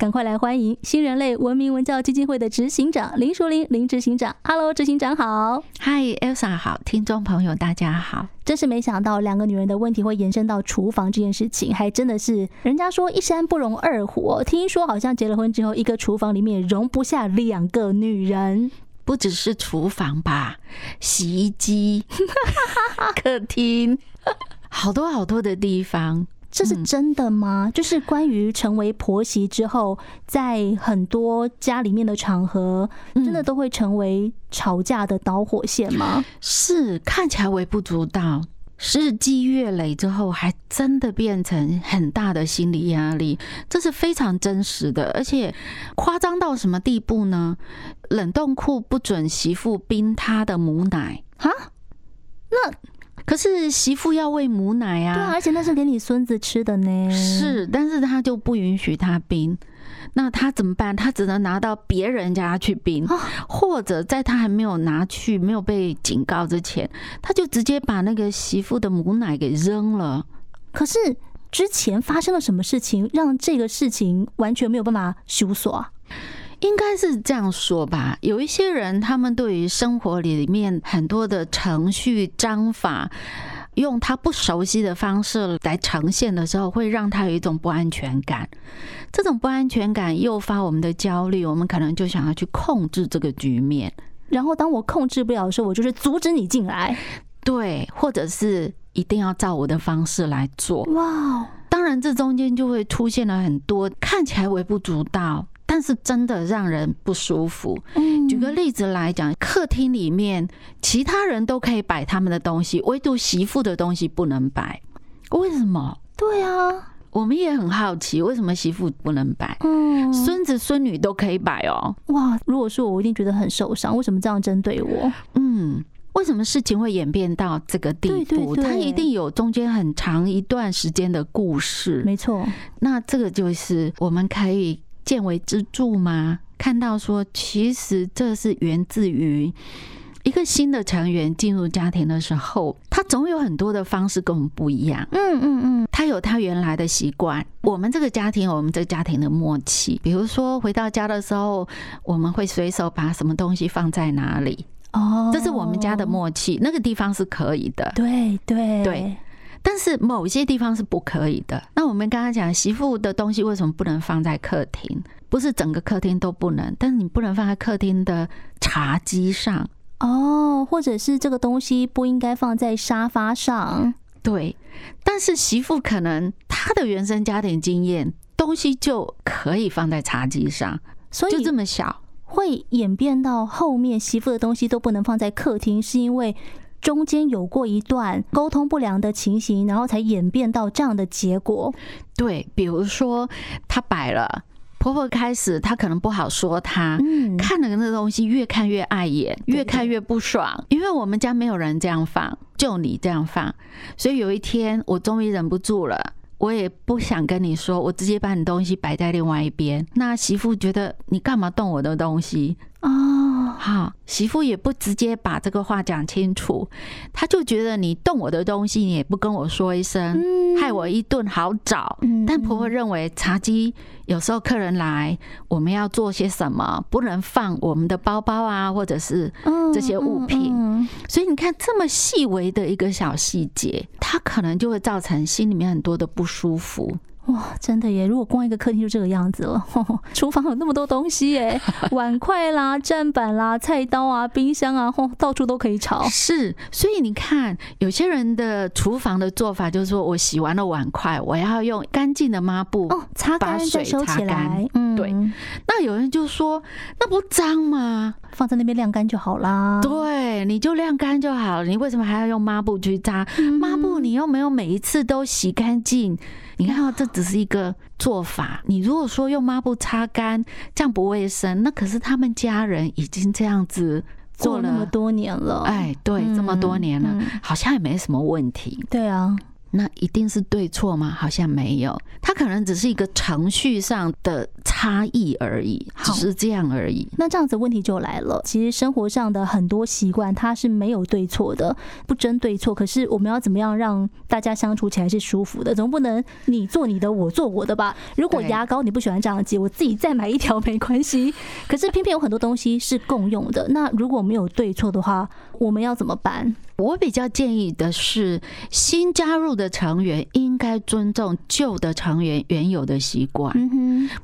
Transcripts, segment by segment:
赶快来欢迎新人类文明文教基金会的执行长林淑玲林执行长。Hello，执行长好。Hi，Elsa 好，听众朋友大家好。真是没想到两个女人的问题会延伸到厨房这件事情，还真的是人家说一山不容二虎。听说好像结了婚之后，一个厨房里面容不下两个女人。不只是厨房吧，洗衣机、客厅，好多好多的地方。这是真的吗？嗯、就是关于成为婆媳之后，在很多家里面的场合，真的都会成为吵架的导火线吗？是，看起来微不足道，日积月累之后，还真的变成很大的心理压力。这是非常真实的，而且夸张到什么地步呢？冷冻库不准媳妇冰她的母奶啊？那？可是媳妇要喂母奶啊，对啊，而且那是给你孙子吃的呢。是，但是他就不允许他冰，那他怎么办？他只能拿到别人家去冰，或者在他还没有拿去、没有被警告之前，他就直接把那个媳妇的母奶给扔了。可是之前发生了什么事情，让这个事情完全没有办法修锁啊？应该是这样说吧，有一些人，他们对于生活里面很多的程序章法，用他不熟悉的方式来呈现的时候，会让他有一种不安全感。这种不安全感诱发我们的焦虑，我们可能就想要去控制这个局面。然后，当我控制不了的时候，我就是阻止你进来，对，或者是一定要照我的方式来做。哇，当然，这中间就会出现了很多看起来微不足道。但是真的让人不舒服。举个例子来讲，客厅里面其他人都可以摆他们的东西，唯独媳妇的东西不能摆。为什么？对啊，我们也很好奇，为什么媳妇不能摆？嗯，孙子孙女都可以摆哦。哇，如果说我，我一定觉得很受伤。为什么这样针对我？嗯，为什么事情会演变到这个地步？它一定有中间很长一段时间的故事。没错，那这个就是我们可以。见微知著吗？看到说，其实这是源自于一个新的成员进入家庭的时候，他总有很多的方式跟我们不一样。嗯嗯嗯，他有他原来的习惯。我们这个家庭，我们这个家庭的默契，比如说回到家的时候，我们会随手把什么东西放在哪里。哦，这是我们家的默契。那个地方是可以的。对对对。但是某些地方是不可以的。那我们刚刚讲媳妇的东西为什么不能放在客厅？不是整个客厅都不能，但是你不能放在客厅的茶几上哦，或者是这个东西不应该放在沙发上。对，但是媳妇可能她的原生家庭经验，东西就可以放在茶几上，所以就这么小，会演变到后面媳妇的东西都不能放在客厅，是因为。中间有过一段沟通不良的情形，然后才演变到这样的结果。对，比如说她摆了，婆婆开始她可能不好说她，嗯，看了那东西越看越碍眼，越看越不爽，因为我们家没有人这样放，就你这样放，所以有一天我终于忍不住了。我也不想跟你说，我直接把你东西摆在另外一边。那媳妇觉得你干嘛动我的东西哦？好，媳妇也不直接把这个话讲清楚，她就觉得你动我的东西，你也不跟我说一声，害我一顿好找。但婆婆认为茶几有时候客人来，我们要做些什么，不能放我们的包包啊，或者是这些物品。所以你看，这么细微的一个小细节，它可能就会造成心里面很多的不舒服。哇，真的耶！如果光一个客厅就这个样子了，呵呵，厨房有那么多东西耶，碗筷啦、砧板啦、菜刀啊、冰箱啊，吼，到处都可以炒。是，所以你看，有些人的厨房的做法就是说，我洗完了碗筷，我要用干净的抹布哦，擦干再收起来。嗯，对。那有人就说，那不脏吗？放在那边晾干就好啦。对，你就晾干就好了，你为什么还要用抹布去擦？抹布你又没有每一次都洗干净。你看到这只是一个做法。你如果说用抹布擦干，这样不卫生，那可是他们家人已经这样子做了那么多年了。哎，对，这么多年了，好像也没什么问题。对啊，那一定是对错吗？好像没有，它可能只是一个程序上的差异而已，只是这样而已。那这样子问题就来了，其实生活上的很多习惯它是没有对错的，不争对错。可是我们要怎么样让大家相处起来是舒服的？总不能你做你的，我做我的吧？如果牙膏你不喜欢这样挤，我自己再买一条没关系。可是偏偏有很多东西是共用的，那如果没有对错的话，我们要怎么办？我比较建议的是，新加入的成员应该尊重旧的成员原有的习惯，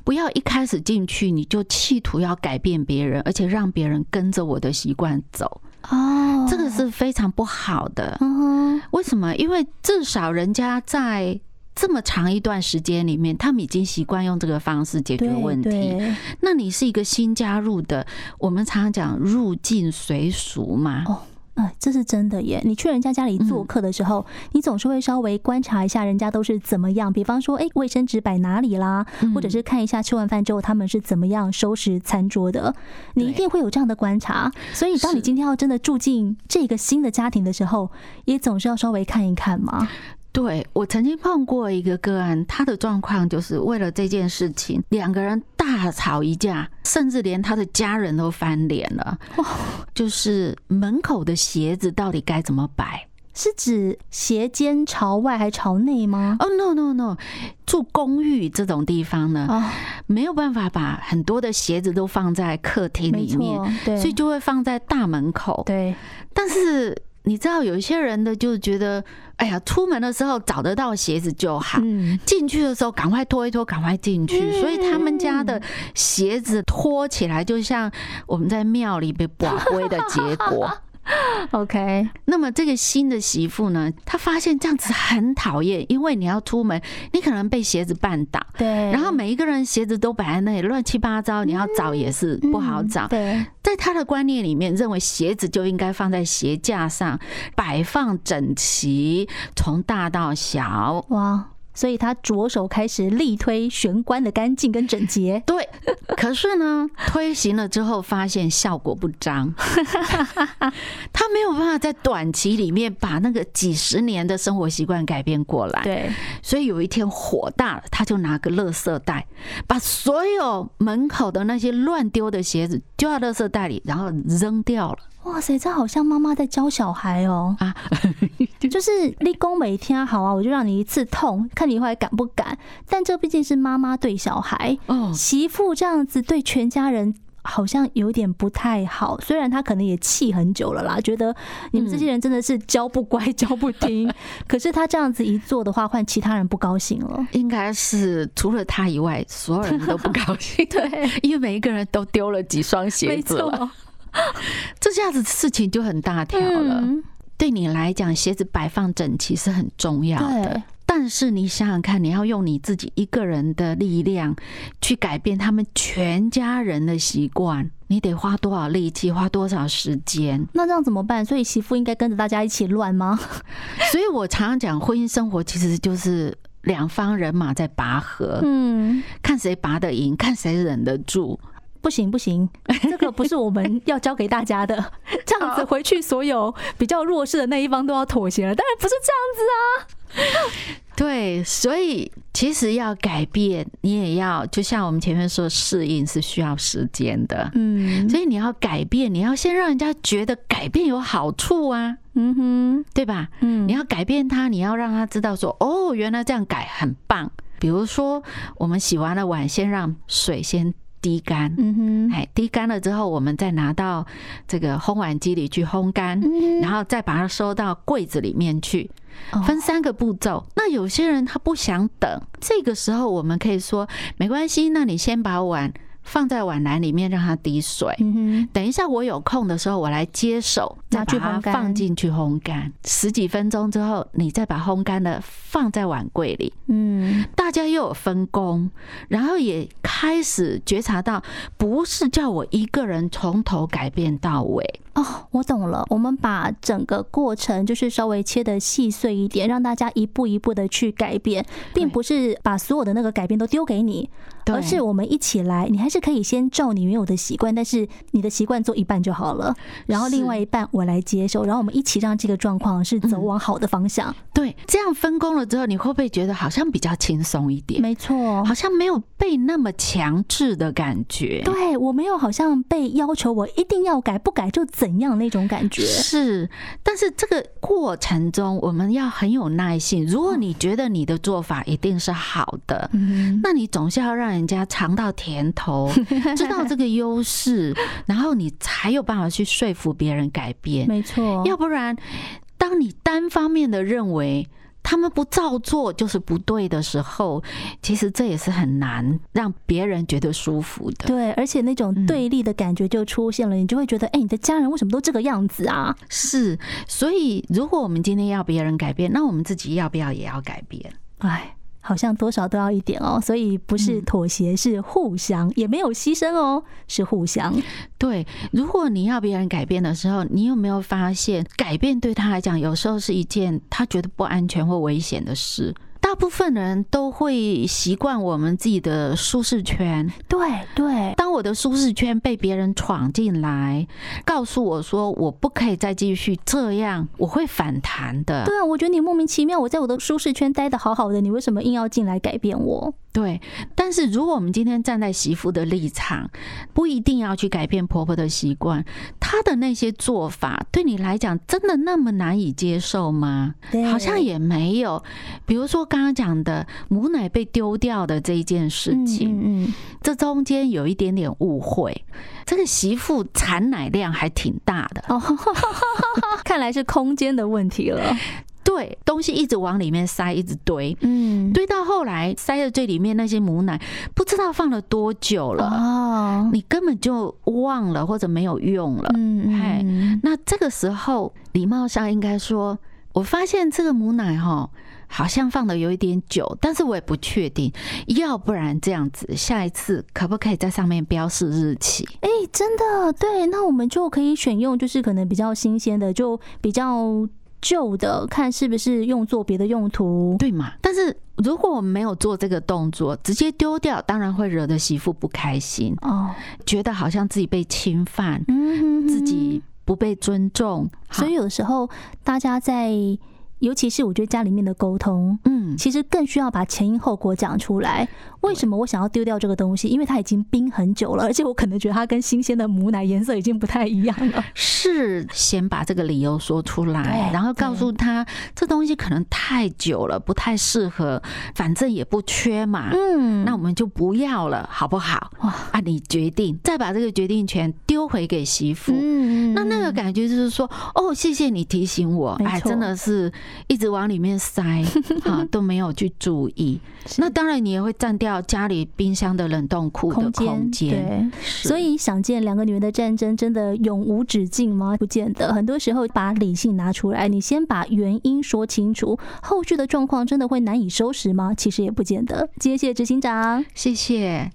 不要一开始进去你就企图要改变别人，而且让别人跟着我的习惯走。哦，这个是非常不好的。为什么？因为至少人家在这么长一段时间里面，他们已经习惯用这个方式解决问题。那你是一个新加入的，我们常常讲入境随俗嘛。哎，这是真的耶！你去人家家里做客的时候，你总是会稍微观察一下人家都是怎么样。比方说，哎，卫生纸摆哪里啦，或者是看一下吃完饭之后他们是怎么样收拾餐桌的。你一定会有这样的观察。所以，当你今天要真的住进这个新的家庭的时候，也总是要稍微看一看嘛。对，我曾经碰过一个个案，他的状况就是为了这件事情，两个人大吵一架，甚至连他的家人都翻脸了。哇，就是门口的鞋子到底该怎么摆？是指鞋尖朝外还朝内吗？哦，no no no，住公寓这种地方呢，没有办法把很多的鞋子都放在客厅里面，对，所以就会放在大门口。对，但是。你知道有一些人的就觉得，哎呀，出门的时候找得到鞋子就好，进去的时候赶快脱一脱，赶快进去。所以他们家的鞋子脱起来，就像我们在庙里被 刮灰的结果。OK，那么这个新的媳妇呢，她发现这样子很讨厌，因为你要出门，你可能被鞋子绊倒，对，然后每一个人鞋子都摆在那里乱七八糟，你要找也是不好找。对，在她的观念里面，认为鞋子就应该放在鞋架上，摆放整齐，从大到小。哇。所以他着手开始力推玄关的干净跟整洁。对，可是呢，推行了之后发现效果不彰，他没有办法在短期里面把那个几十年的生活习惯改变过来。对，所以有一天火大了，他就拿个垃圾袋，把所有门口的那些乱丢的鞋子丢到垃圾袋里，然后扔掉了。哇塞，这好像妈妈在教小孩哦啊！就是立功每天好啊，我就让你一次痛，看你后来敢不敢。但这毕竟是妈妈对小孩，哦，媳妇这样子对全家人好像有点不太好。虽然他可能也气很久了啦，觉得你们这些人真的是教不乖、教不听。可是他这样子一做的话，换其他人不高兴了。应该是除了他以外，所有人都不高兴。对，因为每一个人都丢了几双鞋子了。这下子事情就很大条了。对你来讲，鞋子摆放整齐是很重要的。但是你想想看，你要用你自己一个人的力量去改变他们全家人的习惯，你得花多少力气，花多少时间？那这样怎么办？所以媳妇应该跟着大家一起乱吗？所以我常常讲，婚姻生活其实就是两方人马在拔河，嗯，看谁拔得赢，看谁忍得住。不行不行，这个不是我们要教给大家的。这样子回去，所有比较弱势的那一方都要妥协了。当然不是这样子啊。对，所以其实要改变，你也要就像我们前面说，适应是需要时间的。嗯，所以你要改变，你要先让人家觉得改变有好处啊。嗯哼，对吧？嗯，你要改变他，你要让他知道说，哦，原来这样改很棒。比如说，我们洗完了碗，先让水先。滴干，嗯哼，哎，滴干了之后，我们再拿到这个烘碗机里去烘干，然后再把它收到柜子里面去，分三个步骤。那有些人他不想等，这个时候我们可以说没关系，那你先把碗。放在碗篮里面让它滴水，等一下我有空的时候我来接手，再把它放进去烘干。十几分钟之后，你再把烘干的放在碗柜里。嗯，大家又有分工，然后也开始觉察到，不是叫我一个人从头改变到尾。哦，我懂了。我们把整个过程就是稍微切的细碎一点，让大家一步一步的去改变，并不是把所有的那个改变都丢给你，而是我们一起来。你还是可以先照你原有的习惯，但是你的习惯做一半就好了，然后另外一半我来接受，然后我们一起让这个状况是走往好的方向。对，这样分工了之后，你会不会觉得好像比较轻松一点？没错，好像没有被那么强制的感觉。对，我没有好像被要求我一定要改，不改就怎样那种感觉。是，但是这个过程中我们要很有耐心。如果你觉得你的做法一定是好的，那你总是要让人家尝到甜头，知道这个优势，然后你才有办法去说服别人改变。没错，要不然，当你单方面的认为。他们不照做就是不对的时候，其实这也是很难让别人觉得舒服的。对，而且那种对立的感觉就出现了，你就会觉得，哎，你的家人为什么都这个样子啊？是，所以如果我们今天要别人改变，那我们自己要不要也要改变？哎。好像多少都要一点哦，所以不是妥协，是互相，也没有牺牲哦，是互相。对，如果你要别人改变的时候，你有没有发现，改变对他来讲，有时候是一件他觉得不安全或危险的事？大部分人都会习惯我们自己的舒适圈。对对，当我的舒适圈被别人闯进来，告诉我说我不可以再继续这样，我会反弹的。对啊，我觉得你莫名其妙，我在我的舒适圈待的好好的，你为什么硬要进来改变我？对，但是如果我们今天站在媳妇的立场，不一定要去改变婆婆的习惯，她的那些做法对你来讲真的那么难以接受吗？好像也没有。比如说刚刚讲的母奶被丢掉的这一件事情，嗯，这中间有一点点误会。这个媳妇产奶量还挺大的哦，看来是空间的问题了。对，东西一直往里面塞，一直堆，嗯，堆到后来塞的最里面那些母奶，不知道放了多久了，哦，你根本就忘了或者没有用了，嗯，嘿，那这个时候礼貌上应该说，我发现这个母奶哈，好像放的有一点久，但是我也不确定，要不然这样子，下一次可不可以在上面标示日期？哎，真的，对，那我们就可以选用，就是可能比较新鲜的，就比较。旧的看是不是用作别的用途，对嘛？但是如果我们没有做这个动作，直接丢掉，当然会惹得媳妇不开心哦，觉得好像自己被侵犯，嗯，自己不被尊重，所以有的时候大家在。尤其是我觉得家里面的沟通，嗯，其实更需要把前因后果讲出来。为什么我想要丢掉这个东西？因为它已经冰很久了，而且我可能觉得它跟新鲜的母奶颜色已经不太一样了。是先把这个理由说出来，然后告诉他这东西可能太久了，不太适合，反正也不缺嘛。嗯，那我们就不要了，好不好？哇，啊，你决定，再把这个决定权丢回给媳妇。嗯，那那个感觉就是说，哦，谢谢你提醒我，哎，真的是。一直往里面塞，哈，都没有去注意。那当然，你也会占掉家里冰箱的冷冻库的空间。对，所以想见两个女人的战争真的永无止境吗？不见得。很多时候，把理性拿出来，你先把原因说清楚，后续的状况真的会难以收拾吗？其实也不见得。谢谢执行长，谢谢。